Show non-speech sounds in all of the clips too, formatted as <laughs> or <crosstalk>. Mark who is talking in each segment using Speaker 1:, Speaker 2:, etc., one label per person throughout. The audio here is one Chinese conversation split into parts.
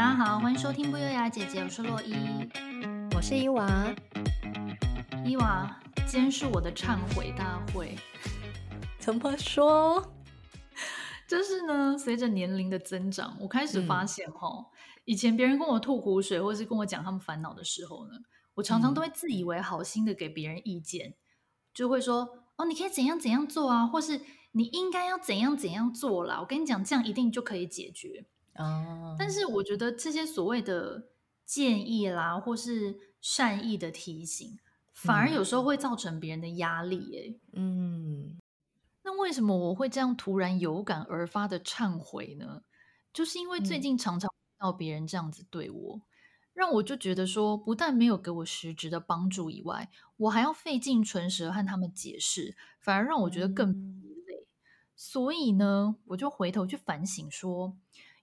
Speaker 1: 大家好，欢迎收听不优雅姐姐，我是洛伊，
Speaker 2: 我是伊娃。
Speaker 1: 伊娃，今天是我的忏悔大会。
Speaker 2: 怎么说？
Speaker 1: 就是呢，随着年龄的增长，我开始发现哈、嗯，以前别人跟我吐苦水，或是跟我讲他们烦恼的时候呢，我常常都会自以为好心的给别人意见，嗯、就会说哦，你可以怎样怎样做啊，或是你应该要怎样怎样做啦。我跟你讲，这样一定就可以解决。
Speaker 2: 哦，
Speaker 1: 但是我觉得这些所谓的建议啦，或是善意的提醒，反而有时候会造成别人的压力哎。
Speaker 2: 嗯，
Speaker 1: 那为什么我会这样突然有感而发的忏悔呢？就是因为最近常常听到别人这样子对我，嗯，让我就觉得说，不但没有给我实质的帮助以外，我还要费尽唇舌和他们解释，反而让我觉得更累。嗯。所以呢，我就回头去反省说。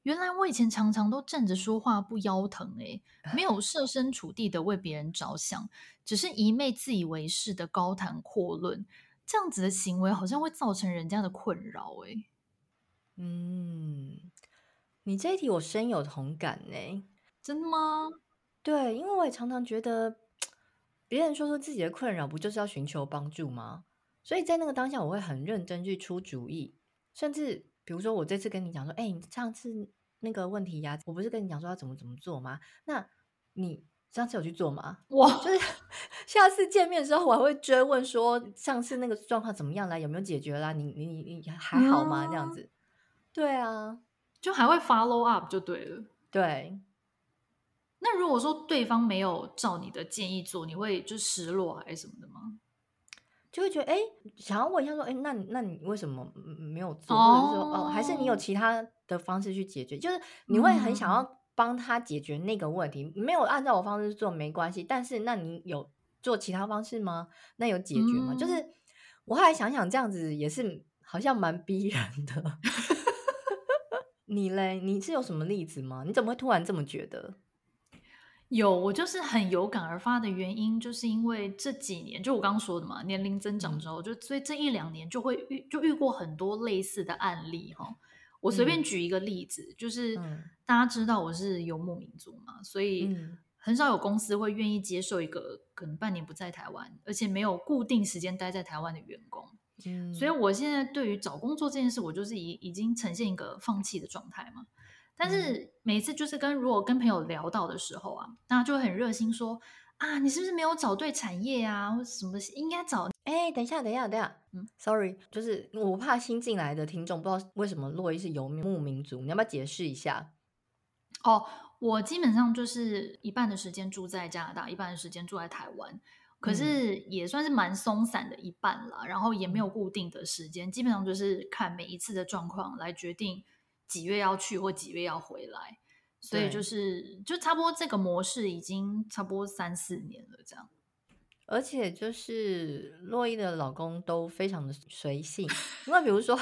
Speaker 1: 原来我以前常常都站着说话不腰疼诶，没有设身处地的为别人着想，只是一昧自以为是的高谈阔论，这样子的行为好像会造成人家的困扰诶。
Speaker 2: 嗯，你这一题我深有同感呢。
Speaker 1: 真的吗？
Speaker 2: 对，因为我也常常觉得，别人说出自己的困扰，不就是要寻求帮助吗？所以在那个当下，我会很认真去出主意，甚至比如说我这次跟你讲说，哎，你上次。那个问题呀，我不是跟你讲说要怎么怎么做吗？那你上次有去做吗？
Speaker 1: 我，
Speaker 2: 就是 <laughs> 下次见面的时候，我还会追问说上次那个状况怎么样啦，有没有解决啦？你你你你还好吗？这样子，对啊，
Speaker 1: 就还会 follow up 就对了。
Speaker 2: 对，
Speaker 1: 那如果说对方没有照你的建议做，你会就失落还是什么的吗？
Speaker 2: 就会觉得哎，想要问一下说，哎，那那你为什么没有做？或者是说，哦，还是你有其他的方式去解决？就是你会很想要帮他解决那个问题，嗯、没有按照我方式做没关系。但是，那你有做其他方式吗？那有解决吗？嗯、就是我后来想想，这样子也是好像蛮逼人的。<laughs> 你嘞？你是有什么例子吗？你怎么会突然这么觉得？
Speaker 1: 有，我就是很有感而发的原因，就是因为这几年，就我刚刚说的嘛，年龄增长之后，就所以这一两年就会遇就遇过很多类似的案例哈。我随便举一个例子，嗯、就是大家知道我是游牧民族嘛，所以很少有公司会愿意接受一个可能半年不在台湾，而且没有固定时间待在台湾的员工。嗯，所以我现在对于找工作这件事，我就是已已经呈现一个放弃的状态嘛。但是每次就是跟如果跟朋友聊到的时候啊，大家就很热心说啊，你是不是没有找对产业啊，或者什么应该找？
Speaker 2: 哎，等一下，等一下，等一下，嗯，sorry，就是我怕新进来的听众不知道为什么洛伊是游牧民族，你要不要解释一下？
Speaker 1: 哦，我基本上就是一半的时间住在加拿大，一半的时间住在台湾，可是也算是蛮松散的一半啦，然后也没有固定的时间，基本上就是看每一次的状况来决定。几月要去或几月要回来，所以就是就差不多这个模式已经差不多三四年了，这样。
Speaker 2: 而且就是洛伊的老公都非常的随性，因为比如说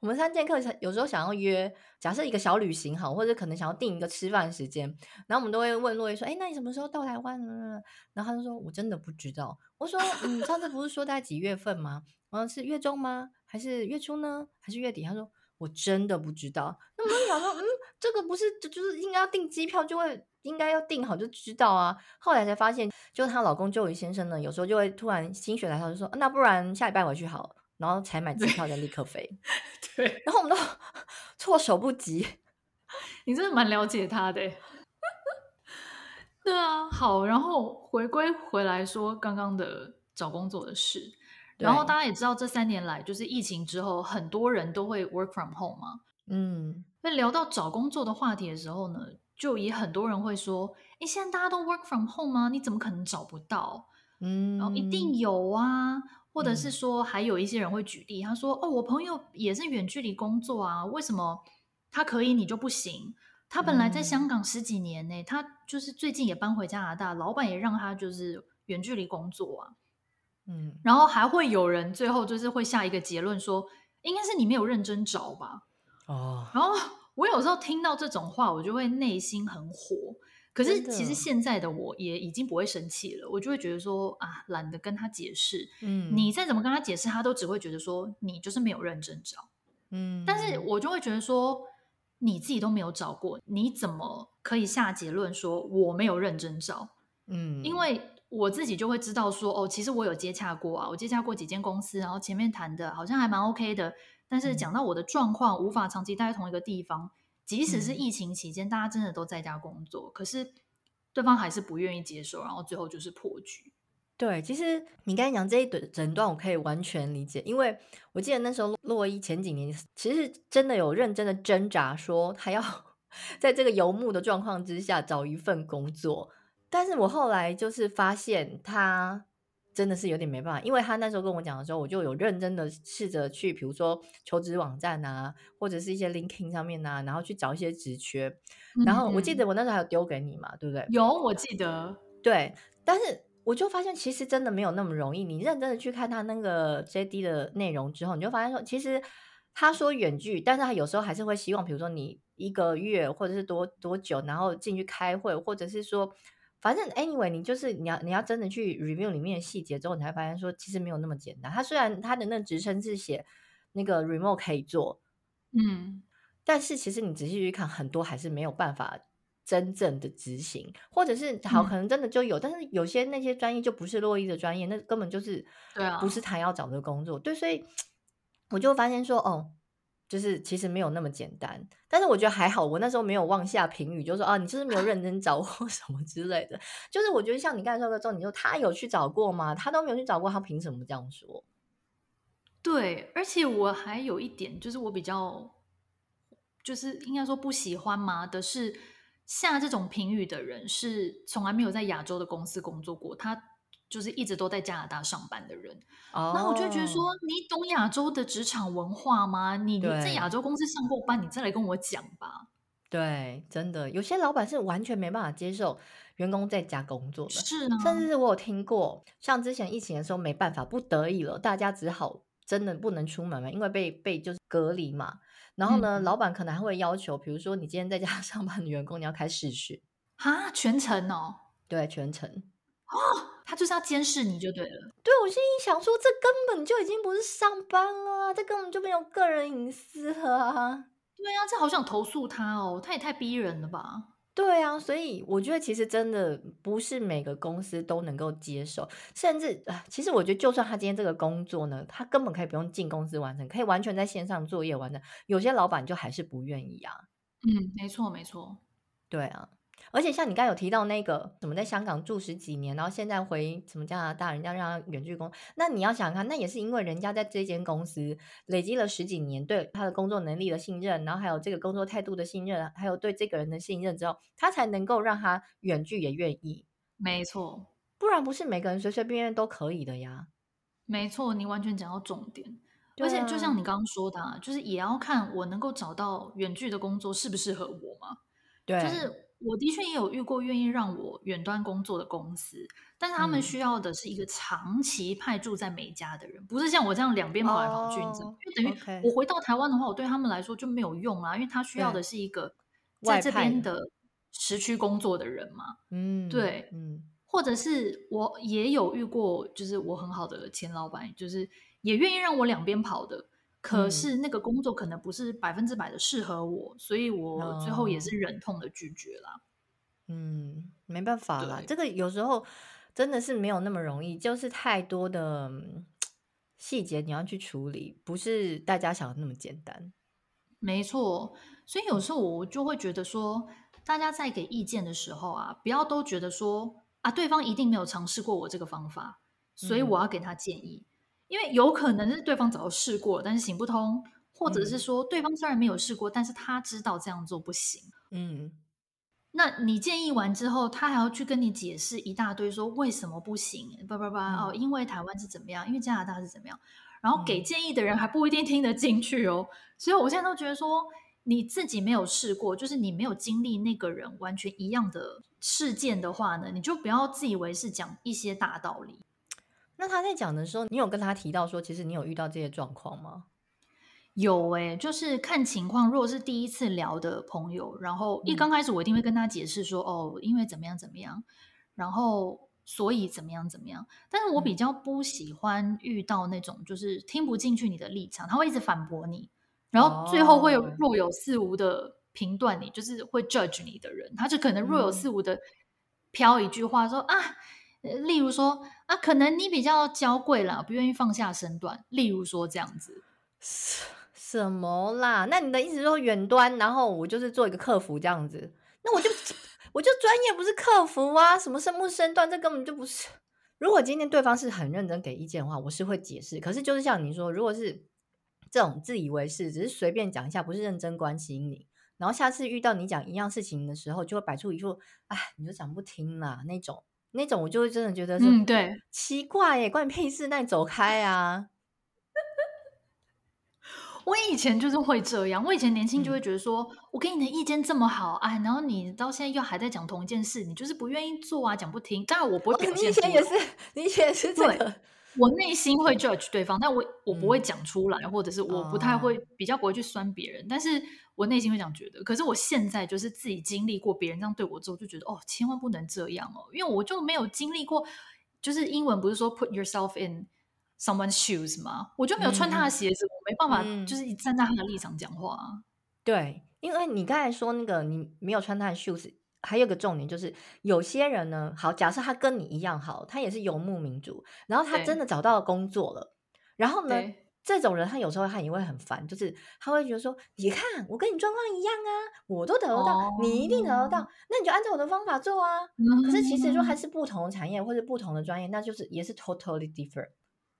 Speaker 2: 我们三剑客有时候想要约，假设一个小旅行好，或者可能想要定一个吃饭时间，然后我们都会问洛伊说：“哎，那你什么时候到台湾呢？”然后他就说：“我真的不知道。”我说：“嗯，上次不是说在几月份吗？然后是月中吗？还是月初呢？还是月底？”他说。我真的不知道。那我就想说，嗯，这个不是就就是应该要订机票，就会应该要订好就知道啊。后来才发现，就她老公就瑜先生呢，有时候就会突然心血来潮，就说那不然下礼拜回去好，然后才买机票再立刻飞。<laughs>
Speaker 1: 对，对，
Speaker 2: 然后我们都 <laughs> 措手不及。<laughs>
Speaker 1: 你真的蛮了解他的。对啊，好，然后回归回来说刚刚的找工作的事。然后大家也知道，这三年来就是疫情之后，很多人都会 work from home 嘛。
Speaker 2: 嗯，
Speaker 1: 那聊到找工作的话题的时候呢，就也很多人会说：“诶，现在大家都 work from home 吗？你怎么可能找不到？”
Speaker 2: 嗯，
Speaker 1: 然后一定有啊，或者是说，还有一些人会举例，他说：“哦，我朋友也是远距离工作啊，为什么他可以，你就不行？他本来在香港十几年呢，他就是最近也搬回加拿大，老板也让他就是远距离工作啊。”
Speaker 2: 嗯，
Speaker 1: 然后还会有人最后就是会下一个结论说，应该是你没有认真找吧。
Speaker 2: 哦，
Speaker 1: 然后我有时候听到这种话，我就会内心很火。可是其实现在的我也已经不会生气了，我就会觉得说啊，懒得跟他解释。
Speaker 2: 嗯，
Speaker 1: 你再怎么跟他解释，他都只会觉得说你就是没有认真找。
Speaker 2: 嗯，
Speaker 1: 但是我就会觉得说，你自己都没有找过，你怎么可以下结论说我没有认真找？
Speaker 2: 嗯，
Speaker 1: 因为我自己就会知道说，哦，其实我有接洽过啊，我接洽过几间公司，然后前面谈的好像还蛮 OK 的，但是讲到我的状况，无法长期待在同一个地方，即使是疫情期间，大家真的都在家工作，可是对方还是不愿意接受，然后最后就是破局。
Speaker 2: 对，其实你刚才讲这一整段，我可以完全理解，因为我记得那时候洛伊前几年其实真的有认真的挣扎，说他要 <laughs> 在这个游牧的状况之下找一份工作，但是我后来就是发现他真的是有点没办法，因为他那时候跟我讲的时候，我就有认真的试着去，比如说求职网站啊，或者是一些 LinkedIn 上面啊，然后去找一些职缺，然后我记得我那时候还有丢给你嘛，对不对？
Speaker 1: 有，我记得，
Speaker 2: 对，但是。我就发现，其实真的没有那么容易。你认真的去看他那个 JD 的内容之后，你就发现说，其实他说远距，但是他有时候还是会希望，比如说你一个月或者是多多久，然后进去开会，或者是说，反正 anyway，你就是你要你要真的去 review 里面的细节之后，你才发现说，其实没有那么简单。他虽然他的那个职称是写那个 remote 可以做，
Speaker 1: 嗯，
Speaker 2: 但是其实你仔细去看，很多还是没有办法。真正的执行，或者是好，可能真的就有，嗯、但是有些那些专业就不是洛伊的专业，那根本就是对啊，不是他要找的工作。对，所以 <tsk> 我就发现说，哦，就是其实没有那么简单。但是我觉得还好，我那时候没有妄下评语，就说啊，你就是没有认真找过 <laughs> 什么之类的。就是我觉得像你刚才说的，说你说他有去找过吗？他都没有去找过，他凭什么这样说？
Speaker 1: 对，而且我还有一点，就是我比较，就是应该说不喜欢吗的是。下这种评语的人是从来没有在亚洲的公司工作过，他就是一直都在加拿大上班的人。然后我就觉得说，你懂亚洲的职场文化吗？你你在亚洲公司上过班，你再来跟我讲吧。
Speaker 2: 对，真的有些老板是完全没办法接受员工在家工作的，
Speaker 1: 是呢。
Speaker 2: 甚至是我有听过，像之前疫情的时候没办法，不得已了，大家只好真的不能出门嘛，因为被被就是隔离嘛。然后呢，嗯、老板可能还会要求，比如说你今天在家 <laughs> 上班的员工，你要开视讯
Speaker 1: 哈，全程哦，
Speaker 2: 对，全程
Speaker 1: 哦，他就是要监视你就对了。
Speaker 2: 对，我心里想说，这根本就已经不是上班了，这根本就没有个人隐私了啊。
Speaker 1: 对啊，这好想投诉他哦，他也太逼人了吧。
Speaker 2: 对啊，所以我觉得其实真的不是每个公司都能够接受，甚至其实我觉得就算他今天这个工作呢，他根本可以不用进公司完成，可以完全在线上作业完成，有些老板就还是不愿意啊。
Speaker 1: 嗯，没错没错，
Speaker 2: 对啊。而且像你刚才有提到那个什么在香港住十几年，然后现在回什么加拿大，人家让他远距工，那你要想想看，那也是因为人家在这间公司累积了十几年对他的工作能力的信任，然后还有这个工作态度的信任，还有对这个人的信任之后，他才能够让他远距也愿意。
Speaker 1: 没错，
Speaker 2: 不然不是每个人随随便便都可以的呀。
Speaker 1: 没错，你完全讲到重点。而且就像你刚刚说的啊，就是也要看我能够找到远距的工作适不适合我嘛。
Speaker 2: 对，
Speaker 1: 就是。我的确也有遇过愿意让我远端工作的公司，但是他们需要的是一个长期派驻在美加的人，嗯、不是像我这样两边跑来跑去，你知道吗？因为等于我回到台湾的话，我对他们来说就没有用啊，因为他需要的是一个在这边的时区工作的人嘛。嗯，对，嗯，或者是我也有遇过，就是我很好的前老板，就是也愿意让我两边跑的。可是那个工作可能不是百分之百的适合我，嗯、所以我最后也是忍痛的拒绝了。
Speaker 2: 嗯，没办法啦，这个有时候真的是没有那么容易，就是太多的细节你要去处理，不是大家想的那么简单。没错，
Speaker 1: 所以有时候我就会觉得说，大家在给意见的时候啊，不要都觉得说啊，对方一定没有尝试过我这个方法，所以我要给他建议。嗯因为有可能是对方早就试过，但是行不通，或者是说对方虽然没有试过，但是他知道这样做不行。嗯，那你建议完之后，他还要去跟你解释一大堆，说为什么不行？叭叭叭哦，因为台湾是怎么样，因为加拿大是怎么样，然后给建议的人还不一定听得进去哦。所以我现在都觉得说，你自己没有试过，就是你没有经历那个人完全一样的事件的话呢，你就不要自以为是讲一些大道理。
Speaker 2: 那他在讲的时候，你有跟他提到说，其实你有遇到这些状况吗？
Speaker 1: 有诶、欸，就是看情况。如果是第一次聊的朋友，然后一刚开始我一定会跟他解释说，嗯、哦，因为怎么样怎么样，然后所以怎么样怎么样。但是我比较不喜欢遇到那种就是听不进去你的立场，他会一直反驳你，然后最后会若有似无的评断你，就是会 judge 你的人，他就可能若有似无的飘一句话说、嗯、啊，例如说啊，可能你比较娇贵啦，不愿意放下身段，例如说这样子，
Speaker 2: 什么啦？那你的意思是说远端，然后我就是做一个客服这样子，那我就 <laughs> 我就专业不是客服啊，什么身不身段，这根本就不是。如果今天对方是很认真给意见的话，我是会解释。可是就是像你说，如果是这种自以为是，只是随便讲一下，不是认真关心你，然后下次遇到你讲一样事情的时候，就会摆出一副“哎，你就讲不听啦”那种，那种我就会真的觉得是，
Speaker 1: 嗯，对，
Speaker 2: 奇怪耶，关你屁事，那你走开啊！<laughs>
Speaker 1: 我以前就是会这样，我以前年轻就会觉得说，嗯、我给你的意见这么好，哎，然后你到现在又还在讲同一件事，你就是不愿意做啊，讲不听。当然我不会表现出来，
Speaker 2: 你以前也是，你以前也是这个，
Speaker 1: 我内心会 judge 对方，但我我不会讲出来，嗯、或者是我不太会，比较不会去酸别人，哦、但是我内心会这样觉得。可是我现在就是自己经历过别人这样对我之后，就觉得哦，千万不能这样哦，因为我就没有经历过，就是英文不是说 put yourself in。Someone's shoes 吗？我就没有穿他的鞋子，嗯、我没办法，就是站在他的立场讲
Speaker 2: 话。对，因为你刚才说那个你没有穿他的 shoes，还有个重点就是有些人呢，好，假设他跟你一样好，他也是游牧民族，然后他真的找到了工作了，然后呢，这种人他有时候他也会很烦，就是他会觉得说，你看我跟你状况一样啊，我都得得到，哦、你一定得得到，那你就按照我的方法做啊。嗯、可是其实说还是不同的产业或者不同的专业，那就是也是 totally different。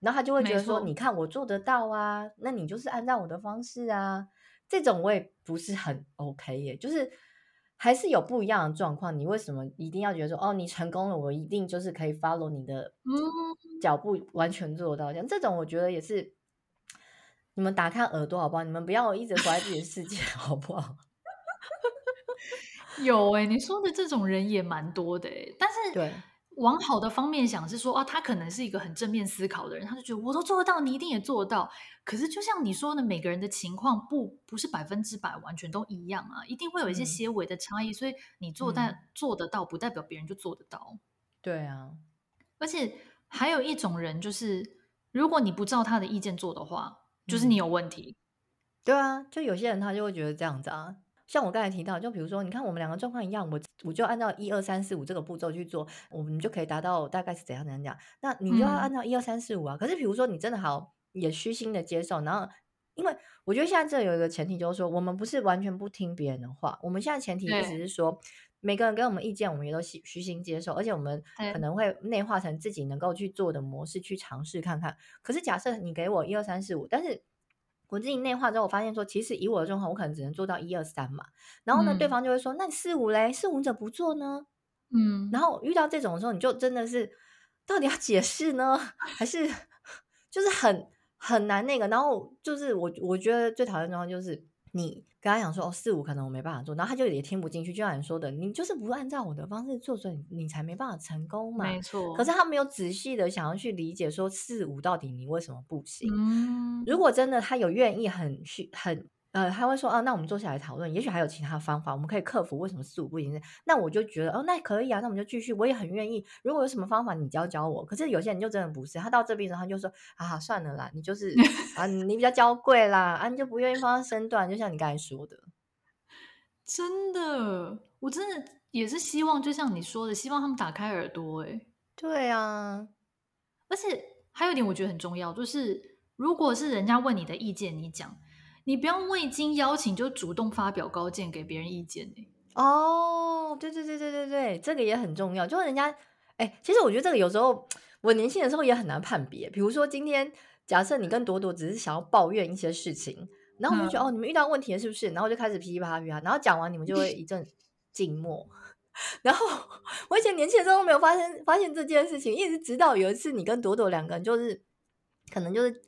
Speaker 2: 然后他就会觉得说：“你看我做得到啊，那你就是按照我的方式啊。”这种我也不是很 OK 耶，就是还是有不一样的状况。你为什么一定要觉得说：“哦，你成功了，我一定就是可以 follow 你的脚步，完全做到这样？”这种我觉得也是，你们打开耳朵好不好？你们不要一直活在自己的世界好不好？<laughs>
Speaker 1: 有哎，你说的这种人也蛮多的哎，但是
Speaker 2: 对。
Speaker 1: 往好的方面想，是说啊，他可能是一个很正面思考的人，他就觉得我都做得到，你一定也做得到。可是就像你说的，每个人的情况不不是百分之百完全都一样啊，一定会有一些些微的差异。嗯、所以你做但、嗯、做得到，不代表别人就做得到。
Speaker 2: 对啊，
Speaker 1: 而且还有一种人，就是如果你不照他的意见做的话，就是你有问题。
Speaker 2: 嗯、对啊，就有些人他就会觉得这样子啊。像我刚才提到，就比如说，你看我们两个状况一样，我我就按照一二三四五这个步骤去做，我们就可以达到大概是怎样怎样讲。那你就要按照一二三四五啊。可是比如说你真的好也虚心的接受，然后因为我觉得现在这有一个前提就是说，我们不是完全不听别人的话，我们现在前提意思是说，每个人给我们意见，我们也都虚虚心接受，而且我们可能会内化成自己能够去做的模式去尝试看看。可是假设你给我一二三四五，但是我自己内化之后，我发现说，其实以我的状况，我可能只能做到一二三嘛。然后呢，嗯、对方就会说：“那四五嘞？四五者不做呢？”嗯。然后遇到这种的时候，你就真的是到底要解释呢，还是 <laughs> 就是很很难那个？然后就是我我觉得最讨厌状况就是你。跟他讲说哦，四五可能我没办法做，然后他就也听不进去，就像你说的，你就是不按照我的方式做，所以你才没办法成功嘛。
Speaker 1: 没错。
Speaker 2: 可是他没有仔细的想要去理解说四五到底你为什么不行。
Speaker 1: 嗯。
Speaker 2: 如果真的他有愿意很去很。呃，他会说啊，那我们坐下来讨论，也许还有其他方法，我们可以克服为什么四五不行。那我就觉得哦，那可以啊，那我们就继续，我也很愿意。如果有什么方法，你教教我。可是有些人就真的不是，他到这边的时候他就说啊，算了啦，你就是 <laughs> 啊，你比较娇贵啦，啊，你就不愿意放下身段，就像你刚才说的。
Speaker 1: 真的，我真的也是希望，就像你说的，希望他们打开耳朵。哎，
Speaker 2: 对啊，
Speaker 1: 而且还有一点我觉得很重要，就是如果是人家问你的意见，你讲。你不要未经邀请就主动发表高见给别人意见
Speaker 2: 哦，对对对对对对，这个也很重要。就是人家哎，其实我觉得这个有时候我年轻的时候也很难判别。比如说今天假设你跟朵朵只是想要抱怨一些事情，然后我们就觉得、嗯、哦，你们遇到问题了是不是？然后就开始噼噼里啪啦，然后讲完你们就会一阵静默。<laughs> 然后我以前年轻的时候都没有发现发现这件事情，一直直到有一次你跟朵朵两个人就是可能就是。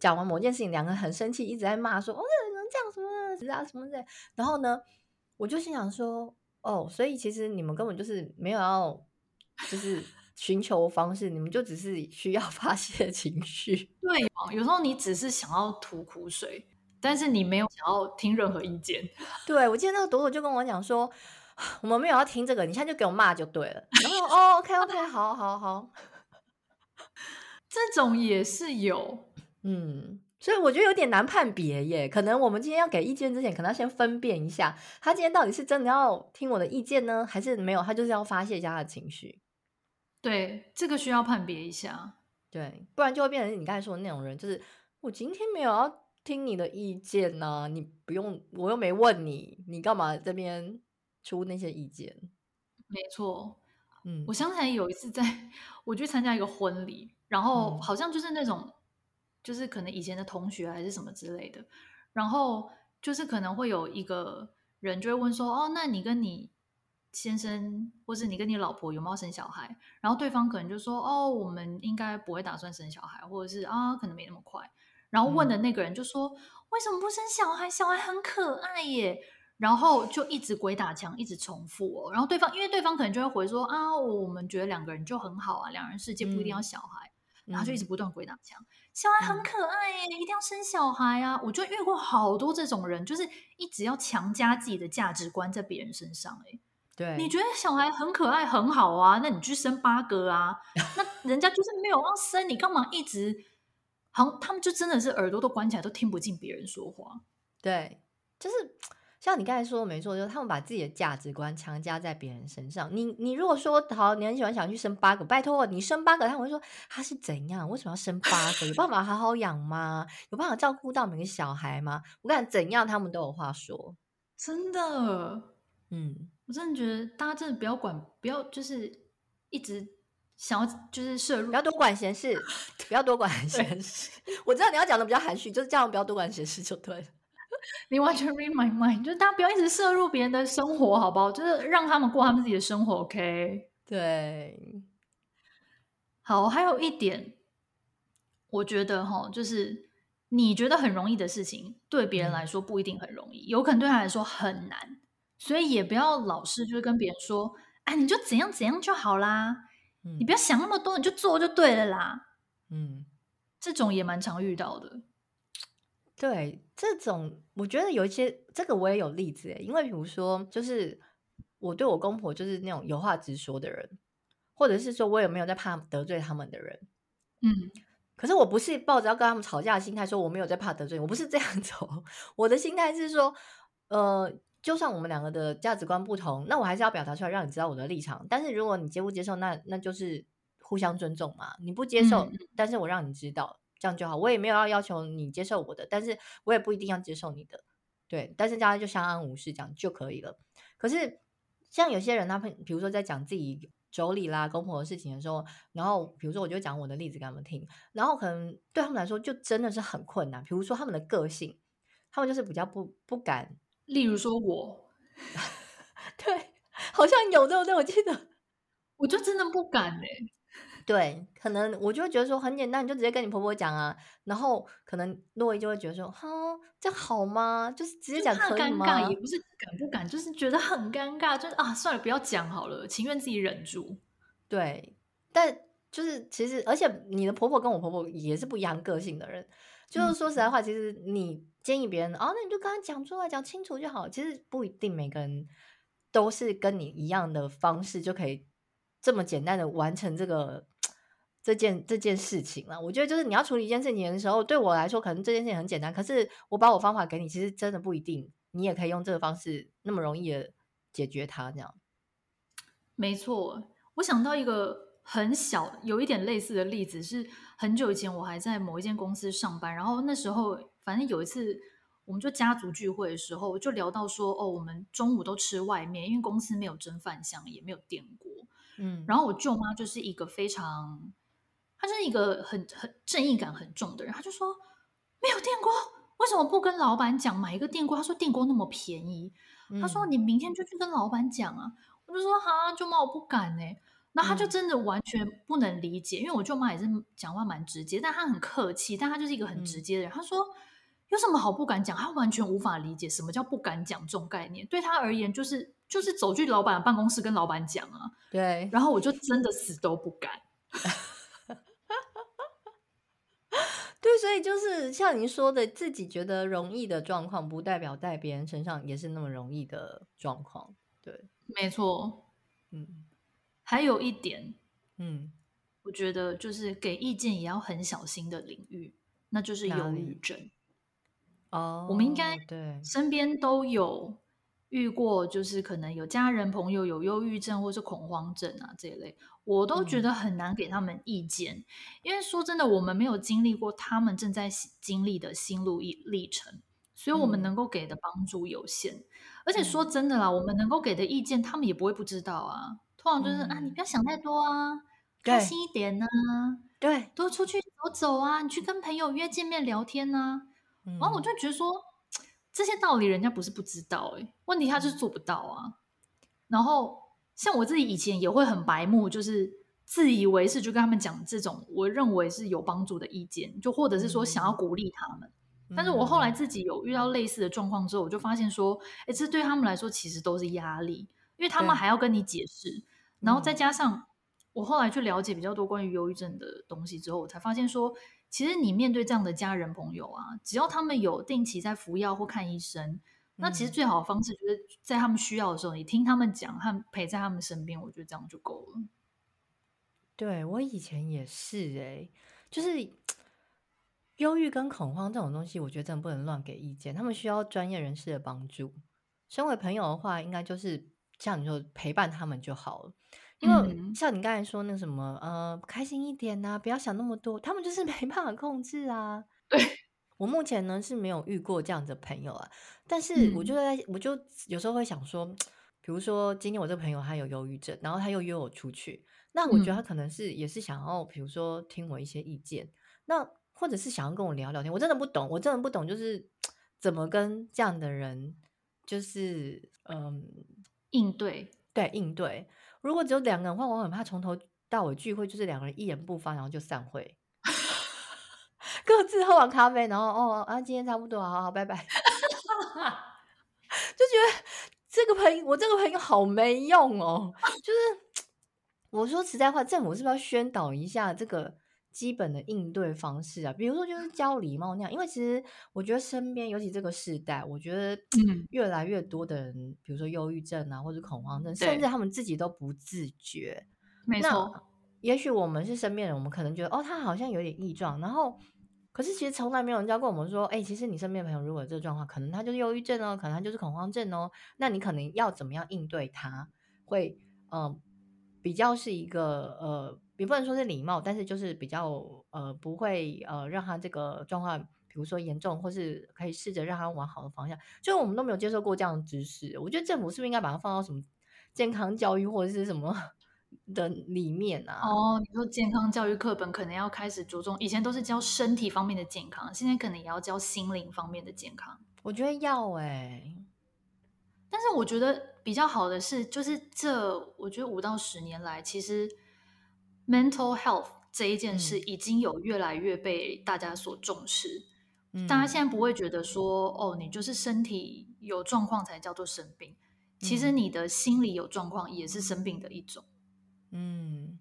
Speaker 2: 讲完某件事情，两个人很生气，一直在骂说：“哦，能这样什么的啊什么的。”然后呢，我就心想说：“哦，所以其实你们根本就是没有要，就是寻求方式，你们就只是需要 <laughs> 发泄情绪。”
Speaker 1: 对，有时候你只是想要吐苦水，但是你没有想要听任何意见。<laughs>
Speaker 2: 对，我记得那个朵朵就跟我讲说：“我们没有要听这个，你现在就给我骂就对了。”然后哦，OK OK，好好好，<laughs>
Speaker 1: 这种也是有。
Speaker 2: 嗯，所以我觉得有点难判别耶。可能我们今天要给意见之前，可能要先分辨一下，他今天到底是真的要听我的意见呢，还是没有？他就是要发泄一下他的情绪。
Speaker 1: 对，这个需要判别一下。
Speaker 2: 对，不然就会变成你刚才说的那种人，就是我今天没有要听你的意见呢、啊，你不用，我又没问你，你干嘛这边出那些意见？
Speaker 1: 没错，
Speaker 2: 嗯，
Speaker 1: 我想起来有一次在 <laughs> 我去参加一个婚礼，然后好像就是那种。嗯就是可能以前的同学还是什么之类的，然后就是可能会有一个人就会问说：“哦，那你跟你先生，或是你跟你老婆有没有生小孩？”然后对方可能就说：“哦，我们应该不会打算生小孩，或者是啊，可能没那么快。”然后问的那个人就说：“嗯、为什么不生小孩？小孩很可爱耶。”然后就一直鬼打墙，一直重复哦。然后对方因为对方可能就会回说：“啊，我们觉得两个人就很好啊，两人世界不一定要小孩。嗯”然后就一直不断鬼打墙，小孩很可爱耶，一定要生小孩啊！我就遇过好多这种人，就是一直要强加自己的价值观在别人身上。哎，
Speaker 2: 对，
Speaker 1: 你觉得小孩很可爱很好啊？那你去生八个啊？那人家就是没有要生，你干嘛一直？好像他们就真的是耳朵都关起来，都听不进别人说话。
Speaker 2: 对，就是。像你刚才说的没错，就是他们把自己的价值观强加在别人身上。你你如果说好，你很喜欢想去生八个，拜托你生八个，他们会说他是怎样？为什么要生八个？有办法好好养吗？有办法照顾到每个小孩吗？我感觉怎样，他们都有话说。
Speaker 1: 真的，嗯，我真的觉得大家真的不要管，不要就是一直想要就是摄入，
Speaker 2: 不要多管闲事，不要多管 <laughs> 闲事。<laughs> 我知道你要讲的比较含蓄，就是叫人不要多管闲事就对了。
Speaker 1: 你完全 read my mind，就是大家不要一直摄入别人的生活，好不好？就是让他们过他们自己的生活，OK？
Speaker 2: 对，
Speaker 1: 好，还有一点，我觉得哈，就是你觉得很容易的事情，对别人来说不一定很容易，嗯、有可能对他来说很难，所以也不要老是就是跟别人说，哎，你就怎样怎样就好啦，嗯、你不要想那么多，你就做就对了啦，嗯，这种也蛮常遇到的。
Speaker 2: 对，这种我觉得有一些，这个我也有例子诶，因为比如说，就是我对我公婆就是那种有话直说的人，或者是说我也没有在怕得罪他们的人，
Speaker 1: 嗯，
Speaker 2: 可是我不是抱着要跟他们吵架的心态说我没有在怕得罪，我不是这样走，<laughs> 我的心态是说，呃，就算我们两个的价值观不同，那我还是要表达出来，让你知道我的立场。但是如果你接不接受，那那就是互相尊重嘛。你不接受，嗯，但是我让你知道。这样就好，我也没有要要求你接受我的，但是我也不一定要接受你的，对，但是大家就相安无事这样就可以了。可是像有些人，他们比如说在讲自己妯娌啦、公婆的事情的时候，然后比如说我就讲我的例子给他们听，然后可能对他们来说就真的是很困难。比如说他们的个性，他们就是比较不不敢，
Speaker 1: 例如说我，<laughs>
Speaker 2: 对，好像有对不对？我记得，
Speaker 1: 我就真的不敢哎、欸。
Speaker 2: 对，可能我就会觉得说很简单，你就直接跟你婆婆讲啊。然后可能洛伊就会觉得说，哈，这好吗？就是直接讲可以吗？
Speaker 1: 尴尬，也不是敢不敢，就是觉得很尴尬，就是啊，算了，不要讲好了，情愿自己忍住。
Speaker 2: 对，但就是其实，而且你的婆婆跟我婆婆也是不一样个性的人。就是说实在话，嗯、其实你建议别人哦，那你就跟他讲出来，讲清楚就好。其实不一定每个人都是跟你一样的方式就可以这么简单的完成这个。这件这件事情了，我觉得就是你要处理一件事情的时候，对我来说可能这件事情很简单，可是我把我方法给你，其实真的不一定，你也可以用这个方式那么容易的解决它。这样，
Speaker 1: 没错，我想到一个很小有一点类似的例子，是很久以前我还在某一间公司上班，然后那时候反正有一次我们就家族聚会的时候，就聊到说哦，我们中午都吃外面，因为公司没有蒸饭箱，也没有电锅，嗯，然后我舅妈就是一个非常。他是一个很很正义感很重的人，他就说没有电锅，为什么不跟老板讲买一个电锅？他说电锅那么便宜，嗯、他说你明天就去跟老板讲啊。我就说哈，舅妈我不敢呢。那他就真的完全不能理解，嗯、因为我舅妈也是讲话蛮直接，但他很客气，但他就是一个很直接的人。嗯、他说有什么好不敢讲？他完全无法理解什么叫不敢讲这种概念。对他而言，就是就是走去老板的办公室跟老板讲啊。
Speaker 2: 对，
Speaker 1: 然后我就真的死都不敢。<laughs>
Speaker 2: 对，所以就是像您说的，自己觉得容易的状况，不代表在别人身上也是那么容易的状况。对，
Speaker 1: 没错。嗯，还有一点，嗯，我觉得就是给意见也要很小心的领域，那就是忧郁症。
Speaker 2: 哦，
Speaker 1: 我们应该
Speaker 2: 对
Speaker 1: 身边都有遇过，就是可能有家人朋友有忧郁症或是恐慌症啊这一类，我都觉得很难给他们意见，嗯、因为说真的，我们没有经历过他们正在经历的心路历程，所以我们能够给的帮助有限。嗯、而且说真的啦，我们能够给的意见，他们也不会不知道啊。通常就是、嗯、啊，你不要想太多啊，开心一点呐、啊，
Speaker 2: 对，
Speaker 1: 多出去走走啊，你去跟朋友约见面聊天呐、啊。嗯、然后我就觉得说，这些道理人家不是不知道、欸，哎，问题他就是做不到啊。然后像我自己以前也会很白目，就是自以为是，就跟他们讲这种我认为是有帮助的意见，就或者是说想要鼓励他们。嗯、但是我后来自己有遇到类似的状况之后，我就发现说，哎，这对他们来说其实都是压力，因为他们还要跟你解释，然后再加上我后来去了解比较多关于忧郁症的东西之后，我才发现说。其实你面对这样的家人朋友啊，只要他们有定期在服药或看医生，嗯、那其实最好的方式就是在他们需要的时候，你听他们讲和陪在他们身边，我觉得这样就够了。
Speaker 2: 对，我以前也是哎、欸，就是忧郁跟恐慌这种东西，我觉得真的不能乱给意见，他们需要专业人士的帮助。身为朋友的话，应该就是像你说陪伴他们就好了。因为像你刚才说那什么，呃，开心一点呐、啊，不要想那么多，他们就是没办法控制啊。
Speaker 1: 对，
Speaker 2: 我目前呢是没有遇过这样的朋友啊，但是我就在，嗯、我就有时候会想说，比如说今天我这个朋友他有忧郁症，然后他又约我出去，那我觉得他可能是也是想要，比如说听我一些意见，那或者是想要跟我聊聊天，我真的不懂，我真的不懂，就是怎么跟这样的人，就是嗯
Speaker 1: 应对，
Speaker 2: 对应对。如果只有两个人的话，我很怕从头到尾聚会就是两个人一言不发，然后就散会，<laughs> 各自喝完咖啡，然后哦啊，今天差不多，好好拜拜，<laughs> 就觉得这个朋友，我这个朋友好没用哦。就是 <tsk> 我说实在话，政府是不是要宣导一下这个基本的应对方式啊？比如说就是教礼貌那样，因为其实我觉得身边，尤其这个时代，我觉得越来越多的人，嗯、比如说忧郁症啊，或者恐慌症，甚至他们自己都不自觉。
Speaker 1: 没错，
Speaker 2: 也许我们是身边人，我们可能觉得哦，他好像有点异状，然后可是其实从来没有人教过我们说，哎，其实你身边的朋友如果有这个状况，可能他就是忧郁症哦，可能他就是恐慌症哦，那你可能要怎么样应对他？会嗯、呃，比较是一个呃。也不能说是礼貌，但是就是比较呃不会呃让他这个状况，比如说严重，或是可以试着让他往好的方向。就我们都没有接受过这样的知识，我觉得政府是不是应该把它放到什么健康教育或者是什么 <laughs> 的里面啊？
Speaker 1: 哦，你说健康教育课本可能要开始着重，以前都是教身体方面的健康，现在可能也要教心灵方面的健康。
Speaker 2: 我觉得要哎、欸，
Speaker 1: 但是我觉得比较好的是，就是这我觉得五到十年来其实。Mental health 这一件事已经有越来越被大家所重视，嗯、大家现在不会觉得说，哦，你就是身体有状况才叫做生病，嗯、其实你的心理有状况也是生病的一种。嗯，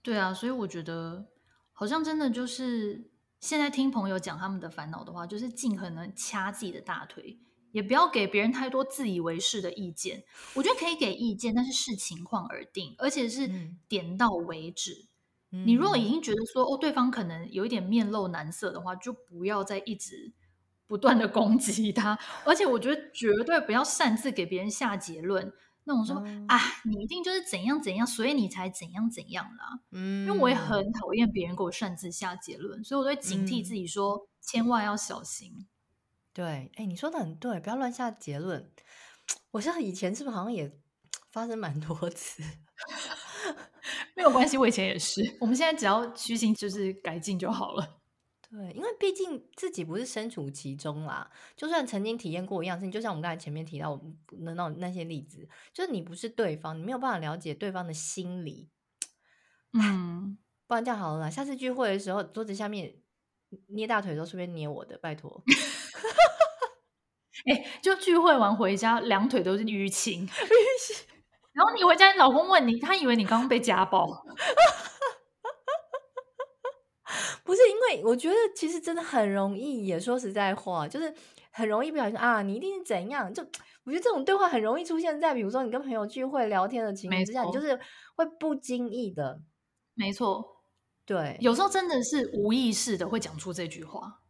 Speaker 1: 对啊，所以我觉得好像真的就是现在听朋友讲他们的烦恼的话，就是尽可能掐自己的大腿。也不要给别人太多自以为是的意见，我觉得可以给意见，但是视情况而定，而且是点到为止。嗯、你如果已经觉得说哦，对方可能有一点面露难色的话，就不要再一直不断的攻击他。而且我觉得绝对不要擅自给别人下结论，那种说、嗯、啊，你一定就是怎样怎样，所以你才怎样怎样啦。嗯，因为我也很讨厌别人给我擅自下结论，所以我都会警惕自己说，嗯、千万要小心。
Speaker 2: 对，哎，你说的很对，不要乱下结论。我像以前是不是好像也发生蛮多次？<laughs>
Speaker 1: 没有关系，我以前也是。<laughs> 我们现在只要虚心，就是改进就好了。
Speaker 2: 对，因为毕竟自己不是身处其中啦，就算曾经体验过一样事情，就像我们刚才前面提到的那那些例子，就是你不是对方，你没有办法了解对方的心理。嗯，不然这样好了啦，下次聚会的时候，桌子下面捏大腿的时候，顺便捏我的，拜托。<laughs>
Speaker 1: 哎，就聚会完回家，两腿都是淤青，淤青。然后你回家，你老公问你，他以为你刚刚被家暴。<laughs>
Speaker 2: 不是，因为我觉得其实真的很容易，也说实在话，就是很容易不小心啊，你一定是怎样？就 <tsk> 我觉得这种对话很容易出现在，比如说你跟朋友聚会聊天的情况之下，你就是会不经意的，
Speaker 1: 没错，
Speaker 2: 对，
Speaker 1: 有时候真的是无意识的会讲出这句话。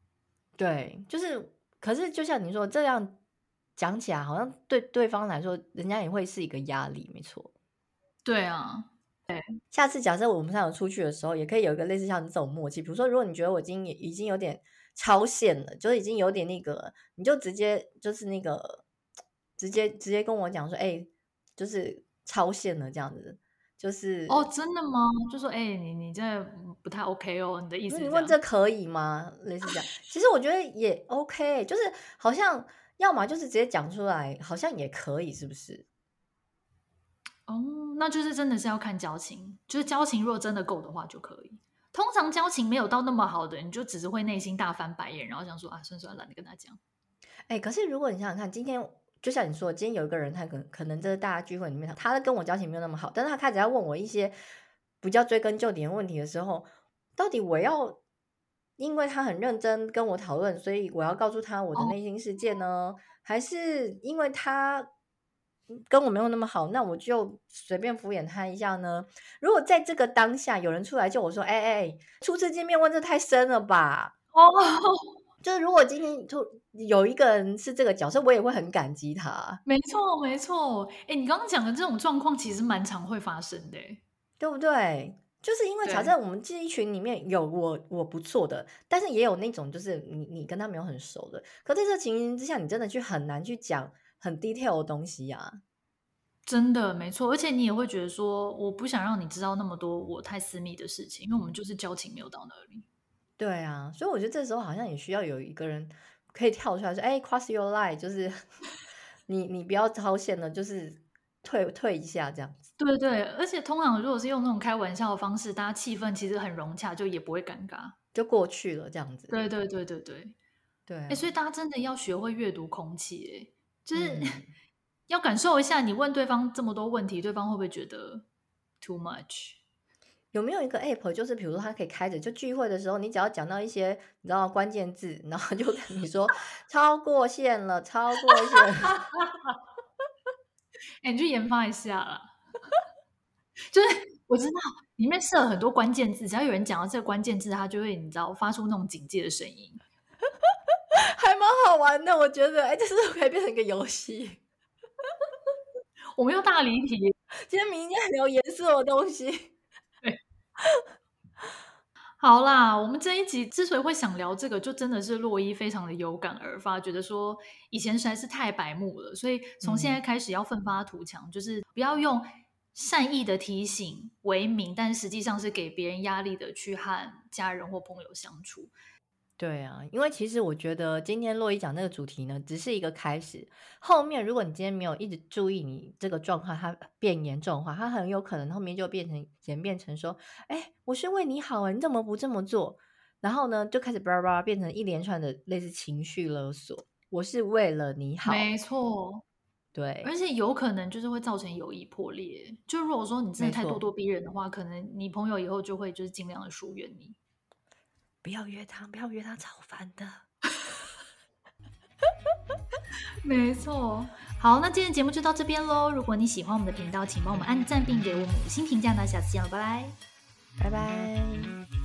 Speaker 2: 对，就是，可是就像你说这样讲起来，好像对对方来说，人家也会是一个压力，没错。
Speaker 1: 对啊，对。
Speaker 2: 下次假设我们三个出去的时候，也可以有一个类似像这种默契，比如说，如果你觉得我已经已经有点超限了，就是已经有点那个，你就直接就是那个，直接直接跟我讲说，哎、欸，就是超限了这样子。就是
Speaker 1: 哦，真的吗？就说哎、欸，你你这不太 OK 哦，你的意思？
Speaker 2: 你问这可以吗？类似这样，<laughs> 其实我觉得也 OK，就是好像要么就是直接讲出来，好像也可以，是不是？
Speaker 1: 哦，那就是真的是要看交情，就是交情若真的够的话就可以。通常交情没有到那么好的，你就只是会内心大翻白眼，然后想说啊，算算了，懒得跟他讲。
Speaker 2: 哎、欸，可是如果你想想看，今天。就像你说，今天有一个人，他可能可能这是大家聚会里面，他跟我交情没有那么好，但是他开始要问我一些比较追根究底的问题的时候，到底我要因为他很认真跟我讨论，所以我要告诉他我的内心世界呢？哦、还是因为他跟我没有那么好，那我就随便敷衍他一下呢？如果在这个当下有人出来叫我说：“哎哎，初次见面问这太深了吧？”哦。<laughs> 就是如果今天就有一个人是这个角色，我也会很感激他。
Speaker 1: 没错，没错。哎，你刚刚讲的这种状况其实蛮常会发生的，
Speaker 2: 对不对？就是因为假设我们这一群里面有我我不错的，但是也有那种就是你你跟他没有很熟的。可在这情形之下，你真的去很难去讲很 detail 的东西呀、啊。
Speaker 1: 真的没错，而且你也会觉得说，我不想让你知道那么多我太私密的事情，因为我们就是交情没有到那里。
Speaker 2: 对啊，所以我觉得这时候好像也需要有一个人可以跳出来说：“哎，cross your line，就是 <laughs> 你你不要超限了，就是退退一下这样子。”
Speaker 1: 对对，而且通常如果是用那种开玩笑的方式，大家气氛其实很融洽，就也不会尴尬，
Speaker 2: 就过去了这样子。
Speaker 1: 对对对对对对，哎，所以大家真的要学会阅读空气，哎，就是、嗯、<laughs> 要感受一下，你问对方这么多问题，对方会不会觉得 too much？
Speaker 2: 有没有一个 app，就是比如说它可以开着，就聚会的时候，你只要讲到一些你知道关键字，然后就跟你说超过线了，超过线了。
Speaker 1: 哎，你去研发一下啦。<laughs> 就是我知道里面设了很多关键字，只要有人讲到这个关键字，它就会你知道发出那种警戒的声音，<laughs>
Speaker 2: 还蛮好玩的。我觉得，哎，这是可以变成一个游戏？<laughs>
Speaker 1: 我们又大离题，
Speaker 2: 今天明天聊严肃的东西。<laughs>
Speaker 1: 好啦，我们这一集之所以会想聊这个，就真的是洛伊非常的有感而发，觉得说以前实在是太白目了，所以从现在开始要奋发图强，嗯、就是不要用善意的提醒为名，但实际上是给别人压力的去和家人或朋友相处。
Speaker 2: 对啊，因为其实我觉得今天洛伊讲那个主题呢，只是一个开始。后面如果你今天没有一直注意你这个状况，它变严重的话，它很有可能后面就变成演变成说，哎，我是为你好啊，你怎么不这么做？然后呢，就开始叭叭变成一连串的类似情绪勒索。我是为了你好，
Speaker 1: 没错，
Speaker 2: 对，
Speaker 1: 而且有可能就是会造成友谊破裂。就如果说你真的太咄咄逼人的话，可能你朋友以后就会就是尽量的疏远你。
Speaker 2: 不要约他，不要约他，超烦的。<laughs>
Speaker 1: 没错，好，那今天节目就到这边喽。如果你喜欢我们的频道，请帮我们按赞并给我们五星评价。那下次见了，拜拜，
Speaker 2: 拜拜。